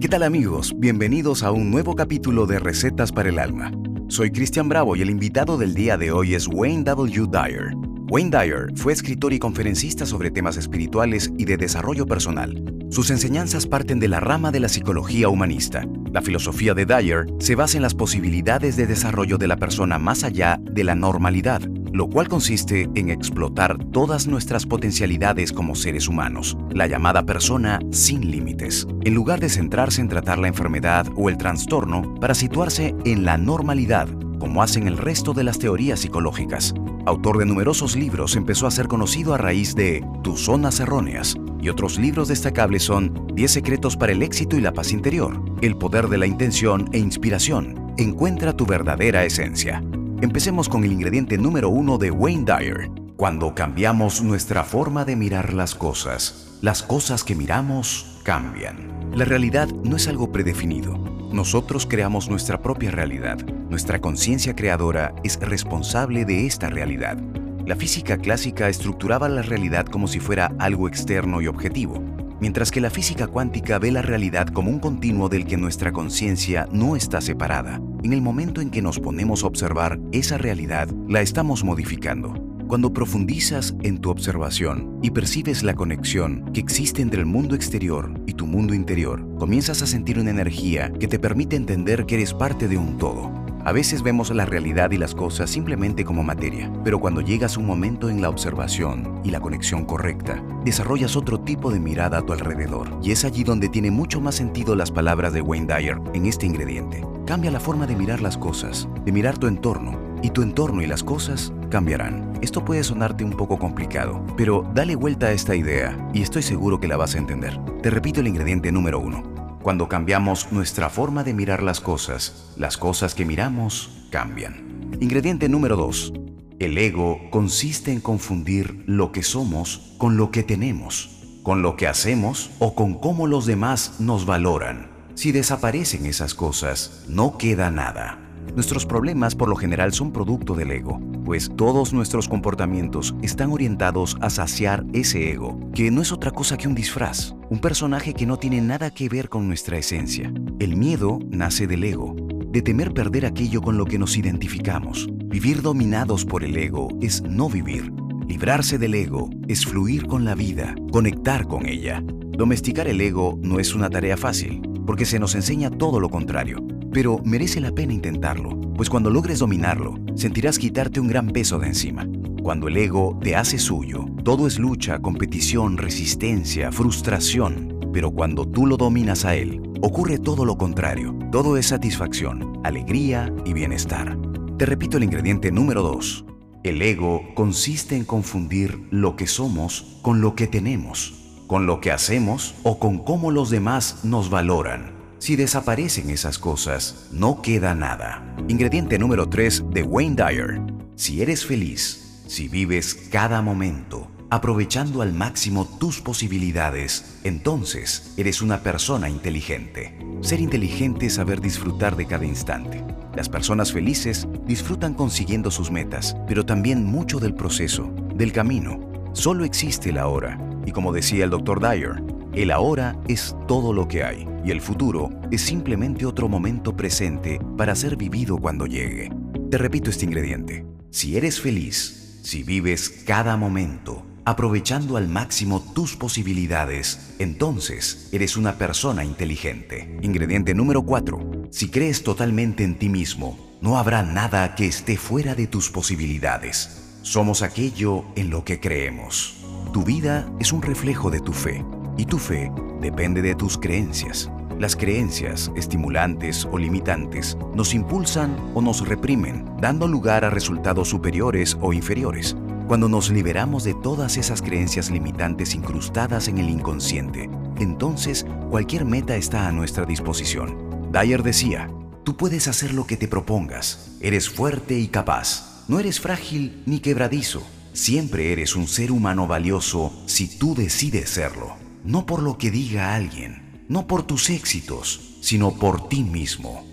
¿Qué tal amigos? Bienvenidos a un nuevo capítulo de Recetas para el Alma. Soy Cristian Bravo y el invitado del día de hoy es Wayne W. Dyer. Wayne Dyer fue escritor y conferencista sobre temas espirituales y de desarrollo personal. Sus enseñanzas parten de la rama de la psicología humanista. La filosofía de Dyer se basa en las posibilidades de desarrollo de la persona más allá de la normalidad, lo cual consiste en explotar todas nuestras potencialidades como seres humanos, la llamada persona sin límites, en lugar de centrarse en tratar la enfermedad o el trastorno para situarse en la normalidad, como hacen el resto de las teorías psicológicas. Autor de numerosos libros, empezó a ser conocido a raíz de Tus zonas erróneas, y otros libros destacables son 10 secretos para el éxito y la paz interior, El poder de la intención e inspiración, Encuentra tu verdadera esencia. Empecemos con el ingrediente número uno de Wayne Dyer. Cuando cambiamos nuestra forma de mirar las cosas, las cosas que miramos cambian. La realidad no es algo predefinido. Nosotros creamos nuestra propia realidad. Nuestra conciencia creadora es responsable de esta realidad. La física clásica estructuraba la realidad como si fuera algo externo y objetivo, mientras que la física cuántica ve la realidad como un continuo del que nuestra conciencia no está separada. En el momento en que nos ponemos a observar esa realidad, la estamos modificando. Cuando profundizas en tu observación y percibes la conexión que existe entre el mundo exterior y tu mundo interior, comienzas a sentir una energía que te permite entender que eres parte de un todo. A veces vemos la realidad y las cosas simplemente como materia, pero cuando llegas un momento en la observación y la conexión correcta, desarrollas otro tipo de mirada a tu alrededor. Y es allí donde tiene mucho más sentido las palabras de Wayne Dyer en este ingrediente. Cambia la forma de mirar las cosas, de mirar tu entorno, y tu entorno y las cosas cambiarán. Esto puede sonarte un poco complicado, pero dale vuelta a esta idea y estoy seguro que la vas a entender. Te repito el ingrediente número uno. Cuando cambiamos nuestra forma de mirar las cosas, las cosas que miramos cambian. Ingrediente número 2. El ego consiste en confundir lo que somos con lo que tenemos, con lo que hacemos o con cómo los demás nos valoran. Si desaparecen esas cosas, no queda nada. Nuestros problemas por lo general son producto del ego, pues todos nuestros comportamientos están orientados a saciar ese ego, que no es otra cosa que un disfraz, un personaje que no tiene nada que ver con nuestra esencia. El miedo nace del ego, de temer perder aquello con lo que nos identificamos. Vivir dominados por el ego es no vivir. Librarse del ego es fluir con la vida, conectar con ella. Domesticar el ego no es una tarea fácil, porque se nos enseña todo lo contrario. Pero merece la pena intentarlo, pues cuando logres dominarlo, sentirás quitarte un gran peso de encima. Cuando el ego te hace suyo, todo es lucha, competición, resistencia, frustración. Pero cuando tú lo dominas a él, ocurre todo lo contrario. Todo es satisfacción, alegría y bienestar. Te repito el ingrediente número 2. El ego consiste en confundir lo que somos con lo que tenemos con lo que hacemos o con cómo los demás nos valoran. Si desaparecen esas cosas, no queda nada. Ingrediente número 3 de Wayne Dyer. Si eres feliz, si vives cada momento, aprovechando al máximo tus posibilidades, entonces eres una persona inteligente. Ser inteligente es saber disfrutar de cada instante. Las personas felices disfrutan consiguiendo sus metas, pero también mucho del proceso, del camino. Solo existe la hora y como decía el Dr. Dyer, el ahora es todo lo que hay y el futuro es simplemente otro momento presente para ser vivido cuando llegue. Te repito este ingrediente. Si eres feliz, si vives cada momento, aprovechando al máximo tus posibilidades, entonces eres una persona inteligente. Ingrediente número 4. Si crees totalmente en ti mismo, no habrá nada que esté fuera de tus posibilidades. Somos aquello en lo que creemos. Tu vida es un reflejo de tu fe y tu fe depende de tus creencias. Las creencias, estimulantes o limitantes, nos impulsan o nos reprimen, dando lugar a resultados superiores o inferiores. Cuando nos liberamos de todas esas creencias limitantes incrustadas en el inconsciente, entonces cualquier meta está a nuestra disposición. Dyer decía, tú puedes hacer lo que te propongas, eres fuerte y capaz, no eres frágil ni quebradizo, Siempre eres un ser humano valioso si tú decides serlo. No por lo que diga alguien, no por tus éxitos, sino por ti mismo.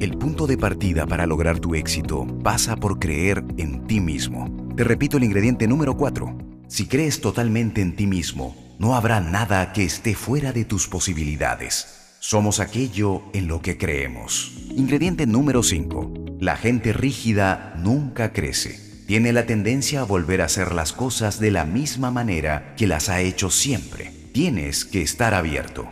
El punto de partida para lograr tu éxito pasa por creer en ti mismo. Te repito el ingrediente número 4. Si crees totalmente en ti mismo, no habrá nada que esté fuera de tus posibilidades. Somos aquello en lo que creemos. Ingrediente número 5. La gente rígida nunca crece. Tiene la tendencia a volver a hacer las cosas de la misma manera que las ha hecho siempre. Tienes que estar abierto.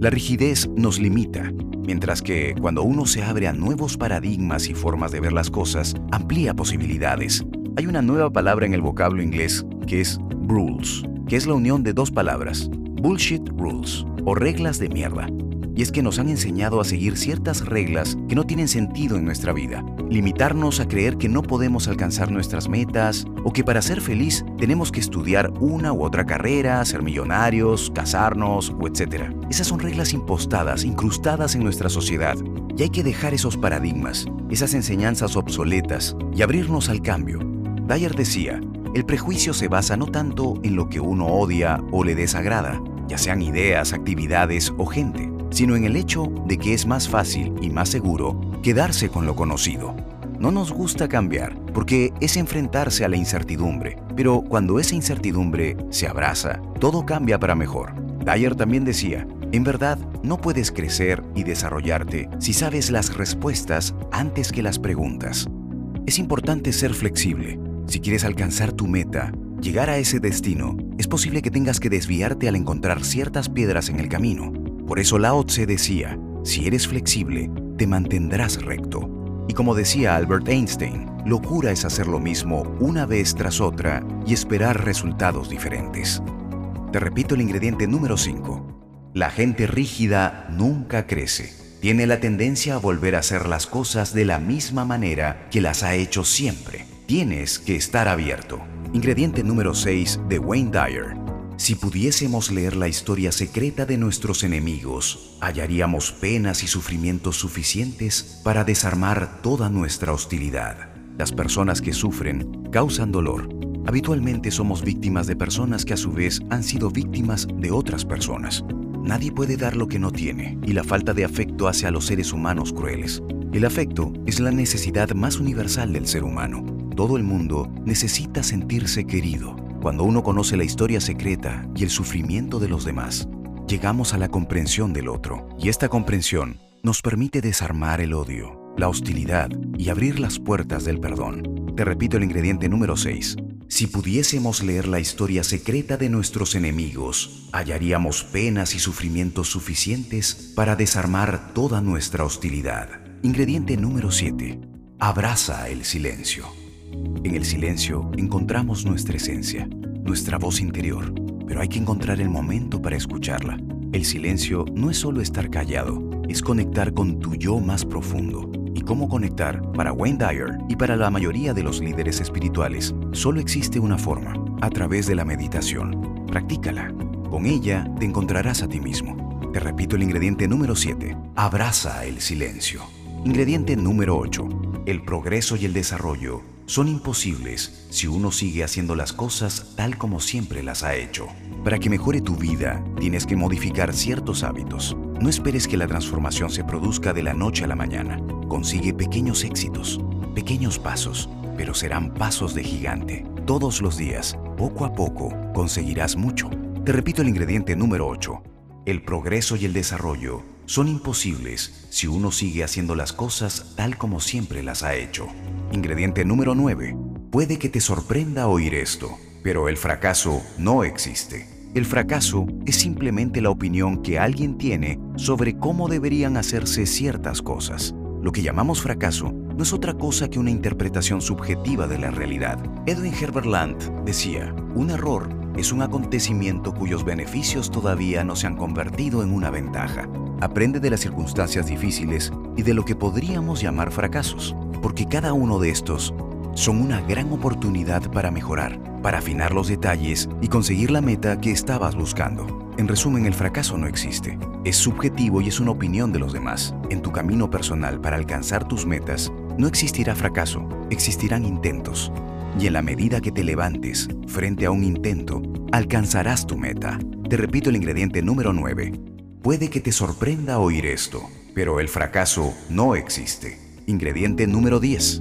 La rigidez nos limita, mientras que cuando uno se abre a nuevos paradigmas y formas de ver las cosas, amplía posibilidades. Hay una nueva palabra en el vocablo inglés que es rules, que es la unión de dos palabras, bullshit rules o reglas de mierda. Y es que nos han enseñado a seguir ciertas reglas que no tienen sentido en nuestra vida. Limitarnos a creer que no podemos alcanzar nuestras metas o que para ser feliz tenemos que estudiar una u otra carrera, ser millonarios, casarnos o etc. Esas son reglas impostadas, incrustadas en nuestra sociedad. Y hay que dejar esos paradigmas, esas enseñanzas obsoletas y abrirnos al cambio. Dyer decía, el prejuicio se basa no tanto en lo que uno odia o le desagrada, ya sean ideas, actividades o gente, sino en el hecho de que es más fácil y más seguro quedarse con lo conocido. No nos gusta cambiar porque es enfrentarse a la incertidumbre, pero cuando esa incertidumbre se abraza, todo cambia para mejor. Dyer también decía, en verdad, no puedes crecer y desarrollarte si sabes las respuestas antes que las preguntas. Es importante ser flexible. Si quieres alcanzar tu meta, llegar a ese destino, es posible que tengas que desviarte al encontrar ciertas piedras en el camino. Por eso Lao Tse decía, si eres flexible, te mantendrás recto. Y como decía Albert Einstein, locura es hacer lo mismo una vez tras otra y esperar resultados diferentes. Te repito el ingrediente número 5. La gente rígida nunca crece. Tiene la tendencia a volver a hacer las cosas de la misma manera que las ha hecho siempre. Tienes que estar abierto. Ingrediente número 6 de Wayne Dyer. Si pudiésemos leer la historia secreta de nuestros enemigos, hallaríamos penas y sufrimientos suficientes para desarmar toda nuestra hostilidad. Las personas que sufren causan dolor. Habitualmente somos víctimas de personas que a su vez han sido víctimas de otras personas. Nadie puede dar lo que no tiene, y la falta de afecto hace a los seres humanos crueles. El afecto es la necesidad más universal del ser humano. Todo el mundo necesita sentirse querido, cuando uno conoce la historia secreta y el sufrimiento de los demás, llegamos a la comprensión del otro. Y esta comprensión nos permite desarmar el odio, la hostilidad y abrir las puertas del perdón. Te repito el ingrediente número 6. Si pudiésemos leer la historia secreta de nuestros enemigos, hallaríamos penas y sufrimientos suficientes para desarmar toda nuestra hostilidad. Ingrediente número 7. Abraza el silencio. En el silencio encontramos nuestra esencia, nuestra voz interior, pero hay que encontrar el momento para escucharla. El silencio no es solo estar callado, es conectar con tu yo más profundo. ¿Y cómo conectar? Para Wayne Dyer y para la mayoría de los líderes espirituales, solo existe una forma, a través de la meditación. Practícala. Con ella te encontrarás a ti mismo. Te repito el ingrediente número 7. Abraza el silencio. Ingrediente número 8. El progreso y el desarrollo son imposibles si uno sigue haciendo las cosas tal como siempre las ha hecho. Para que mejore tu vida, tienes que modificar ciertos hábitos. No esperes que la transformación se produzca de la noche a la mañana. Consigue pequeños éxitos, pequeños pasos, pero serán pasos de gigante. Todos los días, poco a poco, conseguirás mucho. Te repito el ingrediente número 8. El progreso y el desarrollo son imposibles si uno sigue haciendo las cosas tal como siempre las ha hecho. Ingrediente número 9. Puede que te sorprenda oír esto, pero el fracaso no existe. El fracaso es simplemente la opinión que alguien tiene sobre cómo deberían hacerse ciertas cosas. Lo que llamamos fracaso no es otra cosa que una interpretación subjetiva de la realidad. Edwin Herbert Land decía, un error es un acontecimiento cuyos beneficios todavía no se han convertido en una ventaja. Aprende de las circunstancias difíciles y de lo que podríamos llamar fracasos porque cada uno de estos son una gran oportunidad para mejorar, para afinar los detalles y conseguir la meta que estabas buscando. En resumen, el fracaso no existe. Es subjetivo y es una opinión de los demás. En tu camino personal para alcanzar tus metas, no existirá fracaso, existirán intentos. Y en la medida que te levantes frente a un intento, alcanzarás tu meta. Te repito el ingrediente número 9. Puede que te sorprenda oír esto, pero el fracaso no existe. Ingrediente número 10.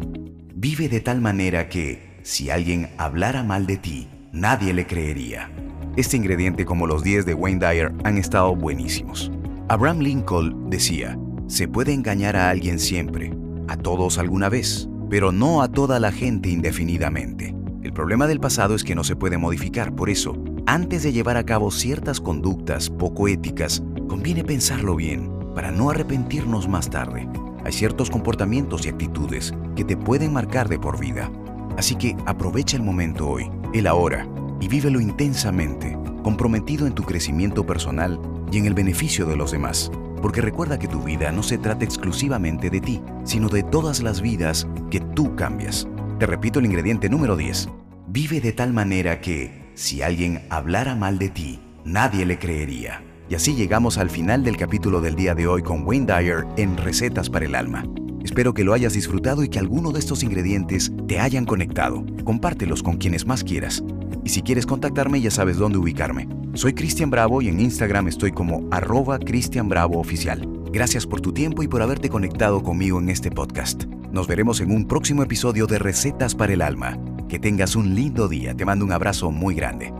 Vive de tal manera que, si alguien hablara mal de ti, nadie le creería. Este ingrediente, como los 10 de Wayne Dyer, han estado buenísimos. Abraham Lincoln decía, se puede engañar a alguien siempre, a todos alguna vez, pero no a toda la gente indefinidamente. El problema del pasado es que no se puede modificar, por eso, antes de llevar a cabo ciertas conductas poco éticas, conviene pensarlo bien para no arrepentirnos más tarde. Hay ciertos comportamientos y actitudes que te pueden marcar de por vida. Así que aprovecha el momento hoy, el ahora, y vívelo intensamente, comprometido en tu crecimiento personal y en el beneficio de los demás. Porque recuerda que tu vida no se trata exclusivamente de ti, sino de todas las vidas que tú cambias. Te repito el ingrediente número 10. Vive de tal manera que, si alguien hablara mal de ti, nadie le creería. Y así llegamos al final del capítulo del día de hoy con Wayne Dyer en Recetas para el Alma. Espero que lo hayas disfrutado y que alguno de estos ingredientes te hayan conectado. Compártelos con quienes más quieras. Y si quieres contactarme ya sabes dónde ubicarme. Soy Cristian Bravo y en Instagram estoy como arroba Cristian Bravo Oficial. Gracias por tu tiempo y por haberte conectado conmigo en este podcast. Nos veremos en un próximo episodio de Recetas para el Alma. Que tengas un lindo día. Te mando un abrazo muy grande.